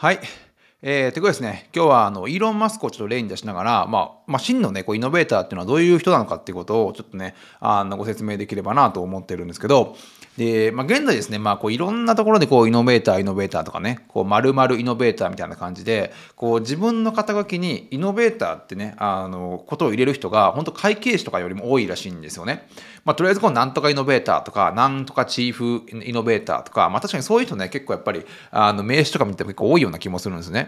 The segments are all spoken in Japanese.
はい。えー、ということですね、今日はあのイーロン・マスクをちょっと例に出しながら、まあ、まあ、真のね、こうイノベーターっていうのはどういう人なのかっていうことをちょっとね、あのご説明できればなと思ってるんですけど、で、まあ、現在ですね、まあ、こういろんなところでこうイノベーター、イノベーターとかね、こう〇〇イノベーターみたいな感じで、こう自分の肩書きにイノベーターってね、あの、ことを入れる人が、本当会計士とかよりも多いらしいんですよね。まあ、とりあえずこうなんとかイノベーターとか、なんとかチーフイノベーターとか、まあ、確かにそういう人ね、結構やっぱり、あの、名刺とか見ても結構多いような気もするんですね。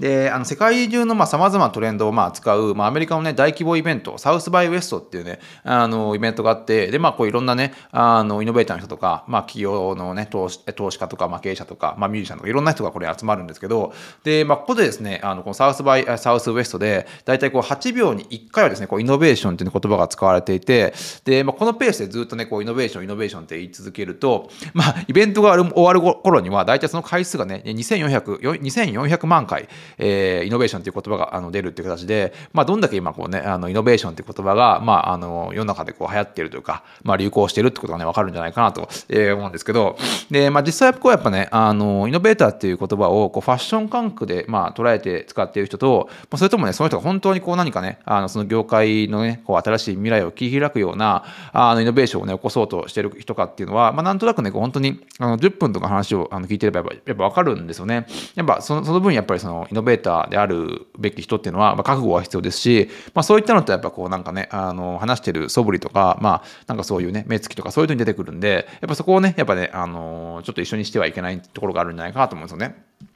で、あの世界中のさまざ、まなトレンドをまあ扱う、まあ、アメリカのね、大規模イベント、サウスバイウエストっていうね、あの、イベントがあって、で、まあ、こういろんなね、あの、イノベーターの人とか、まあ、企業のね、投資投資家とか、まあ、経営者とか、まあ、ミュージシャンとか、いろんな人がこれ集まるんですけど、で、まあ、ここでですね、あの、このサウスバイ、サウスウエストで、大体こう、8秒に1回はですね、こう、イノベーションっていう言葉が使われていて、で、まあ、このペースでずっとね、こう、イノベーション、イノベーションって言い続けると、まあ、イベントが終わる頃には、大体その回数がね、2400、2400万回、えー、イノベーションという言葉があの出るっていう形で、まあ、どんだけ今こうね、あのイノベーションっていう言葉が、まあ、あの世の中でこう流行っているというか、まあ、流行しているってことがね、わかるんじゃないかなと思うんですけど、で、まあ、実際こうやっぱね、あの、イノベーターっていう言葉をこうファッション感覚で、まあ、捉えて使っている人と、まあ、それともね、その人が本当にこう何かね、あのその業界のね、こう新しい未来を切り開くような、あのイノベーションをね、起こそうとしてる人かっていうのは、まあ、なんとなくね、こう本当にあの10分とか話をあの聞いてればやっぱやっぱ分かるんですよね。やっぱそのその分やっぱりそのイノベーターであるべき人っていうのは、まあ、覚悟は必要ですし、まあ、そういったのってやっぱこうなんかね、あの話してる素振りとか、まあ、なんかそういうね、目つきとかそういうのに出てくるんで、やっぱそこをね、やっぱね、あのちょっと一緒にしてはいけないところがあるんじゃないかなと思うんですよね。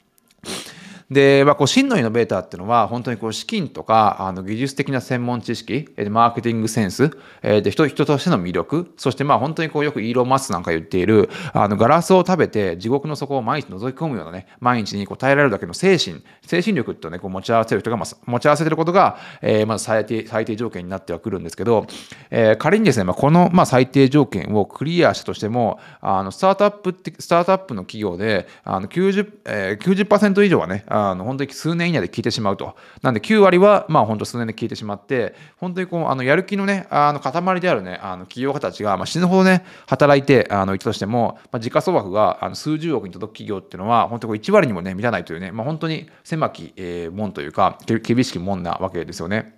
で、まあ、こう真のイノベーターっていうのは本当にこう資金とかあの技術的な専門知識マーケティングセンスで人人としての魅力そしてまあ本当にこうよくイーロン・マスクなんか言っているあのガラスを食べて地獄の底を毎日覗き込むようなね毎日にこう耐えられるだけの精神精神力ってねこう持ち合わせる人が、持ち合わせてることが、えー、まず最低最低条件になってはくるんですけど、えー、仮にですね、まあ、この、まあ、最低条件をクリアしたとしてもあのスタートアップってスタートアップの企業であの 90%, えー、90以上はねあの本当に数年以内で消えてしまうと。なんで9割は、まあ本当数年で消えてしまって、本当にこう、あの、やる気のね、あの、塊であるね、あの、企業家たちが、まあ、死ぬほどね、働いて、あの、いたとしても、まあ、時価総額が、あの、数十億に届く企業っていうのは、本当に1割にもね、満たないというね、まあ、本当に狭き、えー、門というか、厳しき門なわけですよね。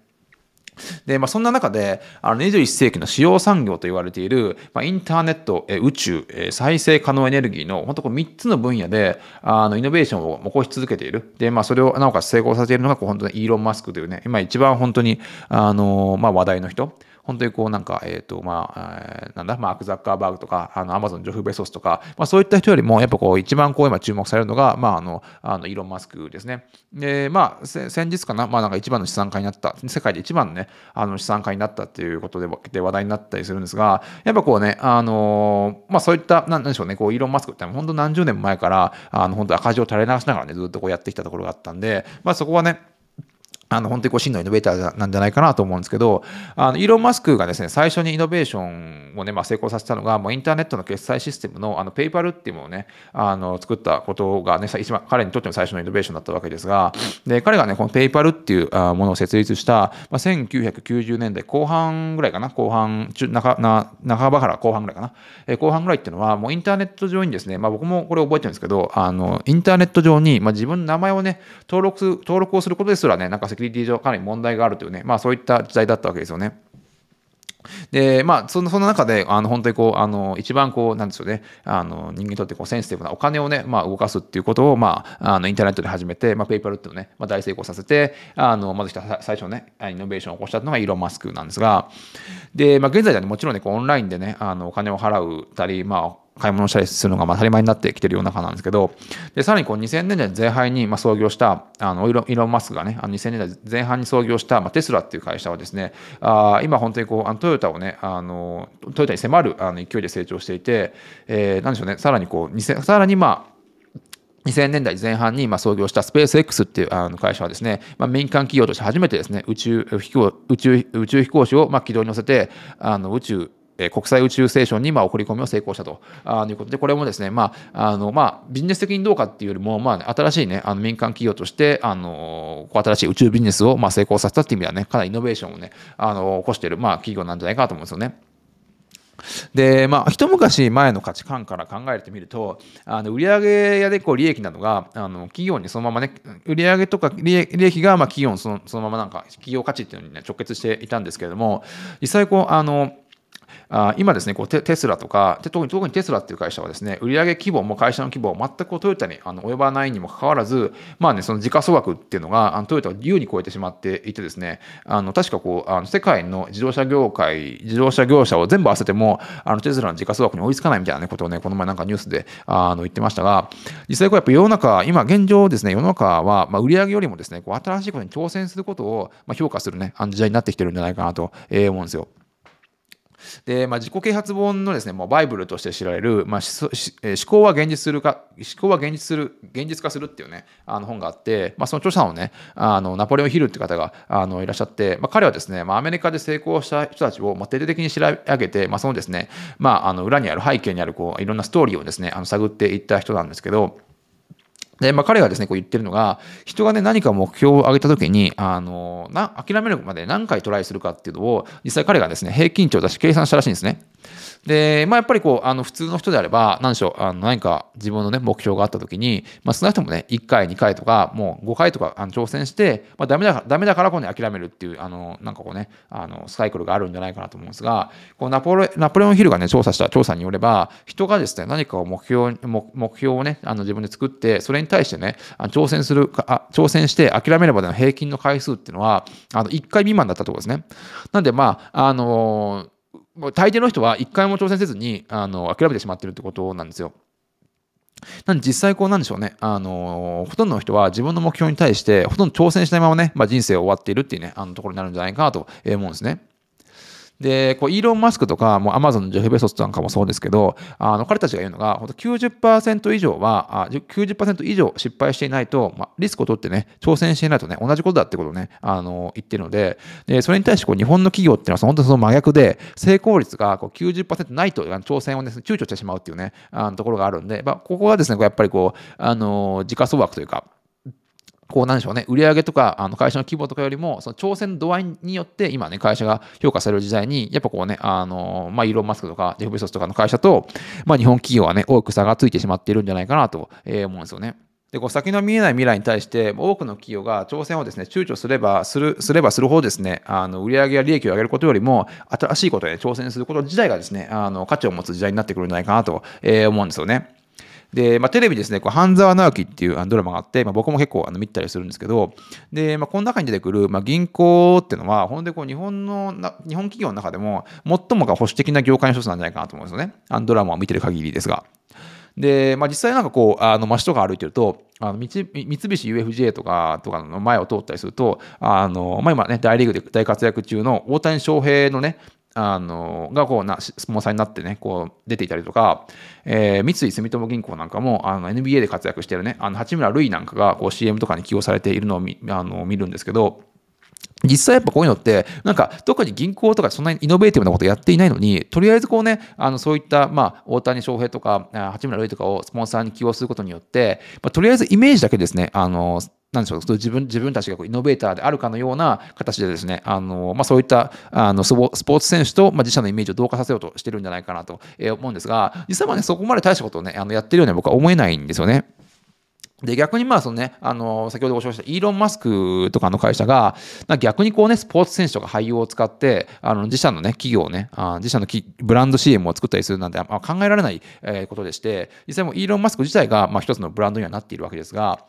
で、まあ、そんな中で、あの21世紀の主要産業と言われている、まあ、インターネット、え宇宙、え再生可能エネルギーの本当こう3つの分野であのイノベーションを起こし続けている。で、まあ、それをなおかつ成功させているのがこう本当にイーロン・マスクというね、今一番本当にあの、まあ、話題の人。本当にこうなんか、えっ、と、まあ、え、なんだ、マーク・ザッカーバーグとか、あの、アマゾン、ジョフ・ベソスとか、まあそういった人よりも、やっぱこう、一番こう今注目されるのが、まああの、あのイーロン・マスクですね。で、まあ、先日かな、まあなんか一番の資産家になった、世界で一番のね、あの資産家になったっていうことでで話題になったりするんですが、やっぱこうね、あの、まあそういった、なんでしょうね、こう、イーロン・マスクって本当何十年前から、あの、本当赤字を垂れ流しながらね、ずっとこうやってきたところがあったんで、まあそこはね、あの、本当にこう真のイノベーターなんじゃないかなと思うんですけど、あの、イーロン・マスクがですね、最初にイノベーションをね、まあ、成功させたのが、もうインターネットの決済システムの、あの、ペイパルっていうものをね、あの、作ったことがね、一番、彼にとっても最初のイノベーションだったわけですが、で、彼がね、このペイパルっていうものを設立した、まあ、1990年代後半ぐらいかな、後半、中、中、半ばから後半ぐらいかな、え、後半ぐらいっていうのは、もうインターネット上にですね、まあ、僕もこれ覚えてるんですけど、あの、インターネット上に、まあ、自分の名前をね、登録、登録をすることですらね、なんかセキュリティ上かなり問題があるというね、まあそういった時代だったわけですよね。で、まあ、その、その中で、あの、本当にこう、あの、一番こう、なんですよね、あの、人間にとってこう、センシティブなお金をね、まあ、動かすっていうことを、まあ、あの、インターネットで始めて、まあ、ペイパルっていうのをね、まあ、大成功させて、あの、まず最初ね、イノベーションを起こしたのがイーロン・マスクなんですが、で、まあ、現在ではね、もちろんね、こう、オンラインでね、あの、お金を払うたり、まあ、買い物したりするのが当たり前になってきてるような中なんですけど、で、さらにこう2000年代前半にまあ創業した、あの、イーロン・マスクがね、あの2000年代前半に創業したまあテスラっていう会社はですね、あ今本当にこう、あのトヨタをね、あの、トヨタに迫るあの勢いで成長していて、えー、なんでしょうね、さらにこう、さらにまあ、2000年代前半にま創業したスペース X っていうあの会社はですね、まあ、民間企業として初めてですね、宇宙飛行宇宙宇宙飛行士をま軌道に乗せて、あの宇宙国際宇宙ステーションにまあ送り込みを成功したということで、これもですね、まあ、あの、まあ、ビジネス的にどうかっていうよりも、まあ、新しいね、あの民間企業として、あの、新しい宇宙ビジネスをまあ成功させたっていう意味ではね、かなりイノベーションをね、あの、起こしている、まあ、企業なんじゃないかと思うんですよね。で、まあ、一昔前の価値観から考えてみると、あの売上やでこう利益などがあの企業にそのままね、売上とか利益がまあ企業のそのそのままなんか企業価値っていうのに、ね、直結していたんですけれども、実際こう、あの、あ今ですねこうテテスラとか特に特にテスラっていう会社はですね売上規模も会社の規模を全くトヨタにあの及ばないにもかかわらずまあねその時価総額っていうのがあのトヨタを優に超えてしまっていてですねあの確かこうあの世界の自動車業界自動車業者を全部合わせてもあのテスラの時価総額に追いつかないみたいな、ね、ことをねこの前なんかニュースであの言ってましたが実際こうやっぱ世の中今現状ですね世の中はまあ売上よりもですねこう新しいことに挑戦することをまあ評価するね時代になってきてるんじゃないかなと思うんですよ。で、まあ、自己啓発本のですね、もうバイブルとして知られる、まあ、思考は現実するか、思考は現実する、現実化するっていうね、あの本があって、まあ、その著者のね、あのナポレオン・ヒルって方があのいらっしゃって、まあ、彼はですね、まあ、アメリカで成功した人たちを、まあ、徹底的に調べ上げて、まあ、そのですね、まあ、あの裏にある背景にあるこういろんなストーリーをですね、あの探っていった人なんですけど、で、まあ、彼がですね、こう言ってるのが、人がね、何か目標を上げたときに、あの、な、諦めるまで何回トライするかっていうのを、実際彼がですね、平均値を出し計算したらしいんですね。で、まあ、やっぱりこう、あの、普通の人であれば、何でしょう、あの何か自分のね、目標があったときに、まあ、少なくともね、1回、2回とか、もう5回とかあの挑戦して、まあ、ダメだから、ダメだからこうね、諦めるっていう、あの、なんかこうね、あの、サイクルがあるんじゃないかなと思うんですが、こうナポレ、ナポレオンヒルがね、調査した調査によれば、人がですね、何かを目標、目標をね、あの自分で作って、それに対してね、あ挑戦するあ、挑戦して諦めればの平均の回数っていうのは、あの、1回未満だったところですね。なんで、まあ、あのー、大抵の人は一回も挑戦せずに、あの、諦めてしまってるってことなんですよ。なんで実際こうなんでしょうね、あの、ほとんどの人は自分の目標に対してほとんど挑戦しないままね、まあ、人生終わっているっていうね、あのところになるんじゃないかなと思うんですね。で、こうイーロン・マスクとか、もうアマゾンのジェフ・ベソスなんかもそうですけど、あの彼たちが言うのが、本当90%以上は、あ90%以上失敗していないと、まあ、リスクを取ってね、挑戦していないとね、同じことだってことをね、あの言ってるので、でそれに対してこう日本の企業っていうのは本当にその真逆で、成功率がこう90%ないと挑戦をね、躊躇してしまうっていうね、あのところがあるんで、まあ、ここはですね、やっぱりこう、あの時価総額というか、こうなんでしょうね、売上とかあの会社の規模とかよりも、その挑戦度合いによって、今ね、会社が評価される時代に、やっぱこうね、あの、まあ、イーロン・マスクとか、ジェフ・ベソスとかの会社と、まあ、日本企業はね、多く差がついてしまっているんじゃないかなと思うんですよね。でこう先の見えない未来に対して多くの企業が挑戦をですね躊躇すればするすればするほどですねあの売上や利益を上げることよりも新しいことで挑戦すること自体がですねあの価値を持つ時代になってくるんじゃないかなと、えー、思うんですよね。で、まあ、テレビですね、こう半沢直樹っていうドラマがあって、まあ、僕も結構あの見たりするんですけど、で、まあ、この中に出てくる、まあ、銀行っていうのは、ほんでこう日本のな、日本企業の中でも、最もが保守的な業界の一つなんじゃないかなと思うんですよね。あのドラマを見てる限りですが。で、まあ、実際なんかこう、あの、街とか歩いてると、あの三菱 UFJ とかとかの前を通ったりすると、あの、まあ、今ね、大リーグで大活躍中の大谷翔平のね、あのがこうなスポンサーになってねこう出ていたりとか、えー、三井住友銀行なんかもあの NBA で活躍してるねあの八村塁なんかがこう CM とかに起用されているのを見あの見るんですけど実際やっぱこういうのって、なんか特に銀行とかそんなにイノベーティブなことやっていないのに、とりあえずこうね、あのそういった、まあ、大谷翔平とか、八村塁とかをスポンサーに起用することによって、まあ、とりあえずイメージだけですね、あの、なんでしょう自分自分たちがこうイノベーターであるかのような形でですね、あのまあ、そういったあのスポーツ選手と、まあ、自社のイメージを同化させようとしてるんじゃないかなと思うんですが、実際はね、そこまで大したことをね、あのやってるように僕は思えないんですよね。で、逆にまあ、そのね、あの、先ほどご紹介したイーロン・マスクとかの会社が、逆にこうね、スポーツ選手とか俳優を使って、あの、自社のね、企業をね、あ自社のブランド CM を作ったりするなんて、まあ、考えられない、えことでして、実際もイーロン・マスク自体が、まあ、一つのブランドにはなっているわけですが、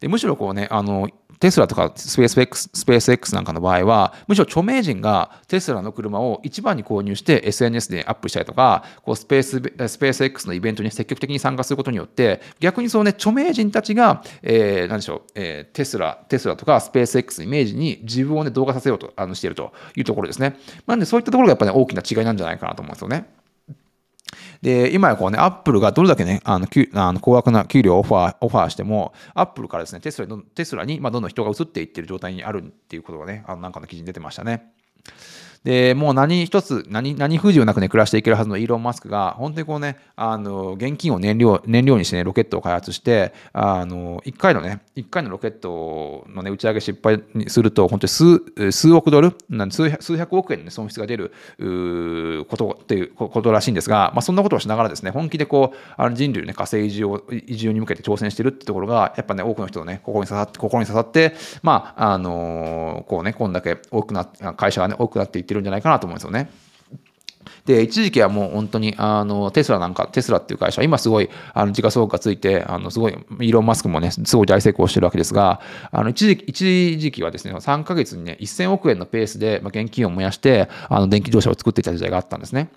でむしろこうね、あの、テスラとかスペース X, スペース X なんかの場合は、むしろ著名人がテスラの車を一番に購入して SNS でアップしたりとか、こうスペーススペース X のイベントに積極的に参加することによって、逆にそうね、著名人たちが、えー、何でしょう、えー、テスラ、テスラとかスペース X のイメージに自分をね、動画させようとあのしているというところですね。なんでそういったところがやっぱり、ね、大きな違いなんじゃないかなと思うんですよね。で、今やこうね、アップルがどれだけね、あのあの高額な給料をオファーオファーしても、アップルからですね、テスラにテスラに、まあ、どんどん人が移っていってる状態にあるっていうことがね、あのなんかの記事に出てましたね。で、もう何一つ、何、何不自由なくね、暮らしていけるはずのイーロン・マスクが、本当にこうね、あの、現金を燃料、燃料にしてね、ロケットを開発して、あの、1回のね、1回のロケットのね、打ち上げ失敗にすると、本当に数、数億ドル、数数百億円の、ね、損失が出ることっていうことらしいんですが、まあ、そんなことをしながらですね、本気でこう、あの人類ね、火星移住を、移住に向けて挑戦してるってところが、やっぱね、多くの人のね、心に刺さって、心に刺さって、まあ、あの、こうね、こんだけ多くな、会社がね、多くなっていてってるんじゃないかなと思うんですよね。で、一時期はもう本当に、あの、テスラなんか、テスラっていう会社、今すごい、あの、時価総額がついて、あの、すごい、イーロン・マスクもね、すごい大成功してるわけですが、あの、一時期、一時期はですね、3ヶ月にね、1000億円のペースで、まあ、現金を燃やして、あの、電気自動車を作っていた時代があったんですね。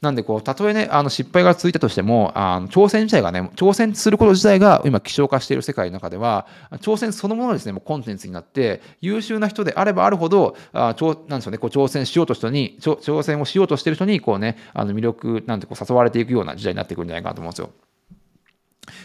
なんでこう、たとえね、あの失敗が続いたとしても、あの挑戦自体がね、挑戦すること自体が今希少化している世界の中では、挑戦そのものですね、もうコンテンツになって、優秀な人であればあるほど、あなんでしょうね、こう挑戦しようとした人に、挑戦をしようとしてる人に、こうね、あの魅力なんてこう誘われていくような時代になってくるんじゃないかなと思うんですよ。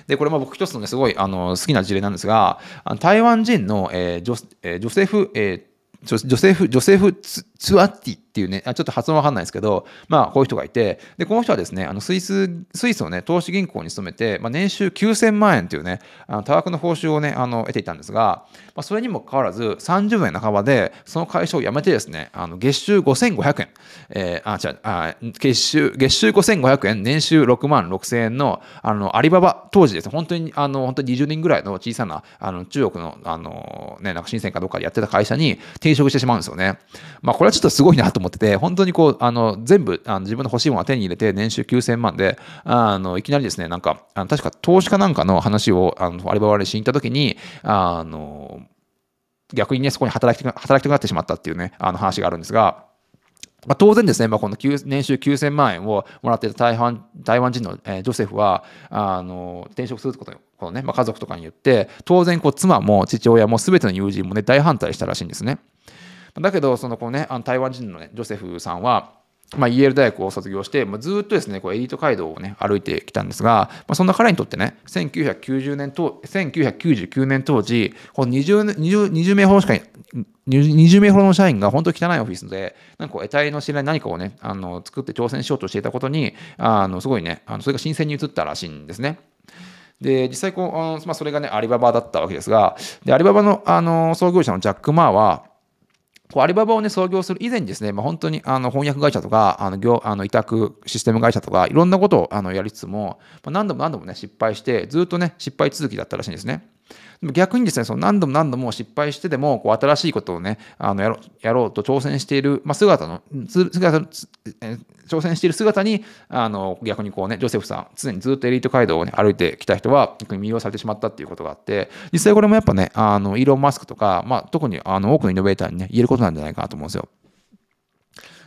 で、これも僕一つのね、すごいあの好きな事例なんですが、台湾人の、えージョえー、ジョセフ、えー、ジョセフ、ジョセフツ・ツアッティっていうね、ちょっと発音わかんないですけど、まあ、こういう人がいて、で、この人はですね、あのスイス、スイスのね、投資銀行に勤めて、まあ、年収9000万円というね、あの多額の報酬をね、あの得ていたんですが、まあ、それにもかかわらず、30年半ばで、その会社を辞めてですね、あの月収5500円、えー、あ、違う、あ月収、月収5500円、年収6万6000円の、あの、アリババ、当時ですね、本当に、あの、本当に20人ぐらいの小さな、あの、中国の、あの、ね、なんか深センかどっかでやってた会社に転職してしまうんですよね。まあ、これはちょっとすごいなと思ってて、本当にこう、あの、全部、あの自分の欲しいものを手に入れて、年収9000万で、あの、いきなりですね、なんか、あの確か投資家なんかの話を、あの、アリババでしに行った時に、あの、逆にね、そこに働き働きたくなってしまったっていうね、あの話があるんですが、まあ、当然ですね、まあ、この年収9000万円をもらっていた台湾台湾人の、えー、ジョセフはあの転職することこのね、まあ、家族とかに言って、当然こう妻も父親も全ての友人もね、大反対したらしいんですね。だけど、そのこうね、あの台湾人の、ね、ジョセフさんは、まあ、イェール大学を卒業して、まあ、ずっとですね、こうエリート街道をね、歩いてきたんですが、まあ、そんな彼にとってね、1990年と、1999年当時、この 20, 20, 20名ほどしか20名ほどの社員が本当に汚いオフィスで、なんか、得体の知らない何かをね、あの作って挑戦しようとしていたことに、あのすごいね、あのそれが新鮮に移ったらしいんですね。で、実際こう、まあ、それがね、アリババだったわけですが、でアリババのあの創業者のジャック・マーは、こうアリババをね、創業する以前にですね、まあ、本当にあの翻訳会社とか、あの業あの委託システム会社とか、いろんなことをあのやりつつも、まあ、何度も何度もね、失敗して、ずっとね、失敗続きだったらしいんですね。逆にですね、その何度も何度も失敗してでも、こう新しいことをね、あのやろやろうと挑戦している、まあ、姿の、姿挑戦している姿に、あの逆にこうね、ジョセフさん、常にずっとエリート街道を、ね、歩いてきた人は、魅了されてしまったっていうことがあって、実際これもやっぱね、あのイーロン・マスクとか、まあ、特にあの多くのイノベーターにね、言えることなんじゃないかなと思うんですよ。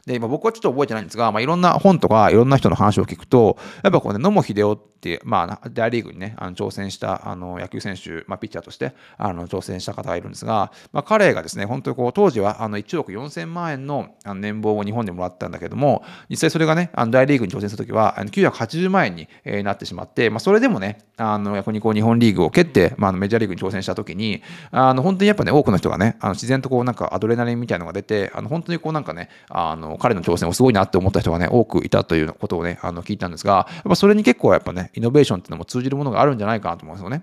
で、今僕はちょっと覚えてないんですが、まあ、いろんな本とかいろんな人の話を聞くと、やっぱこうね、野茂英雄って、まあ、大リーグにね、あの挑戦したあの野球選手、まあ、ピッチャーとしてあの挑戦した方がいるんですが、まあ、彼がですね、本当にこう、当時はあの1億4000万円の年俸を日本でもらったんだけども、実際それがね、あの大リーグに挑戦するときは980万円になってしまって、まあ、それでもね、あの逆にこう日本リーグを蹴って、まあ、メジャーリーグに挑戦したときに、あの本当にやっぱね、多くの人がね、あの自然とこうなんかアドレナリンみたいなのが出て、あの本当にこうなんかね、あの彼の挑戦をすごいなって思った人がね、多くいたということをね、あの聞いたんですが、やっぱそれに結構やっぱね、イノベーションっていうのも通じるものがあるんじゃないかなと思うんですよね。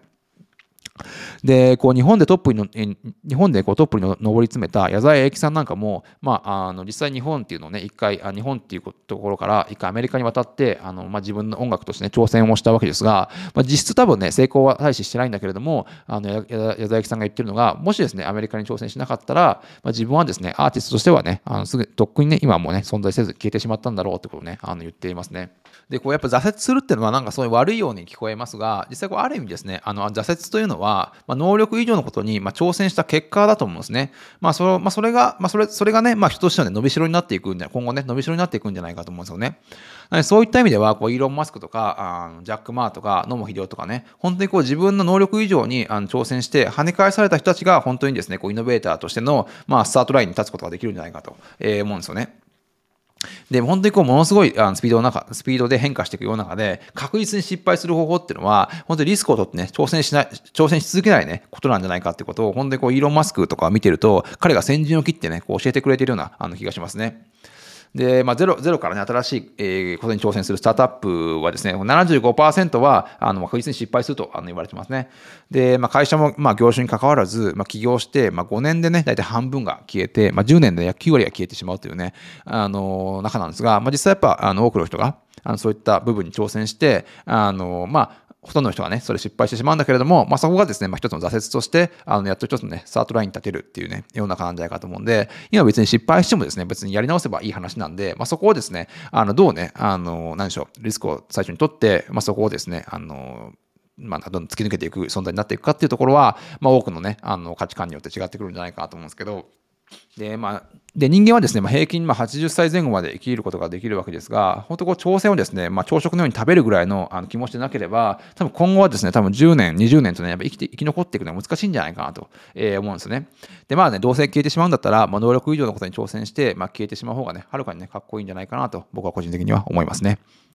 で、こう日本でトップにの、日本でこうトップに上り詰めた矢沢永吉さんなんかも、まあ、あの実際日本っていうのをね、一回、日本っていうところから一回アメリカに渡って、あのまあ、自分の音楽としてね、挑戦をしたわけですが、まあ、実質多分ね、成功は大ししてないんだけれども、あの矢沢永吉さんが言ってるのが、もしですね、アメリカに挑戦しなかったら、まあ、自分はですね、アーティストとしてはね、あのすぐとっくにね、今もね、存在せず消えてしまったんだろうってことをね、あの言っていますね。で、こうやっぱ挫折するっていうのはなんかそういう悪いように聞こえますが、実際こうある意味ですね、あの挫折というのは、まあ、能力以上のことにま挑戦した結果だと思うんですね。まあそれまあ、それが、まあ、それそれがね、まあ、人としてはね、伸びしろになっていくんじゃ、今後ね、伸びしろになっていくんじゃないかと思うんですよね。そういった意味では、こうイーロン・マスクとか、あのジャック・マーとか、野茂英雄とかね、本当にこう自分の能力以上にあの挑戦して跳ね返された人たちが本当にですね、こうイノベーターとしての、まあ、スタートラインに立つことができるんじゃないかと、えー、思うんですよね。で、本当にこう、ものすごいあのスピードの中、スピードで変化していく世の中で、確実に失敗する方法っていうのは、本当にリスクを取ってね、挑戦しない、挑戦し続けないね、ことなんじゃないかってことを、本当にこう、イーロン・マスクとか見てると、彼が先陣を切ってね、こう教えてくれてるようなあの気がしますね。で、まあ、ゼロゼロからね、新しい、えー、ことに挑戦するスタートアップはですね、75%は、あの、確実に失敗するとあの言われてますね。で、まあ、会社も、まあ、業種に関わらず、まあ、起業して、まあ、5年でね、大体半分が消えて、まあ、10年で約9割が消えてしまうというね、あの、中なんですが、まあ、実際やっぱ、あの、多くの人が、あのそういった部分に挑戦して、あの、まあ、ほとんどの人がね、それ失敗してしまうんだけれども、まあ、そこがですね、まあ、一つの挫折として、あの、やっと一つのね、スタートラインに立てるっていうね、世の中なんじじゃないかと思うんで、今別に失敗してもですね、別にやり直せばいい話なんで、まあ、そこをですね、あの、どうね、あの、何でしょう、リスクを最初に取って、まあ、そこをですね、あの、まあ、どんどん突き抜けていく存在になっていくかっていうところは、まあ、多くのね、あの、価値観によって違ってくるんじゃないかと思うんですけど、で、まあ、で人間はですね、まあ、平均まあ80歳前後まで生きることができるわけですが、本当こう挑戦をですね、まあ、朝食のように食べるぐらいのあの気持ちでなければ、多分今後はですね、多分10年、20年とね、やっぱ生きて生き残っていくのは難しいんじゃないかなと、えー、思うんですね。で、まあね、どうせ消えてしまうんだったら、まあ、能力以上のことに挑戦して、まあ、消えてしまう方がね、はるかにね、かっこいいんじゃないかなと、僕は個人的には思いますね。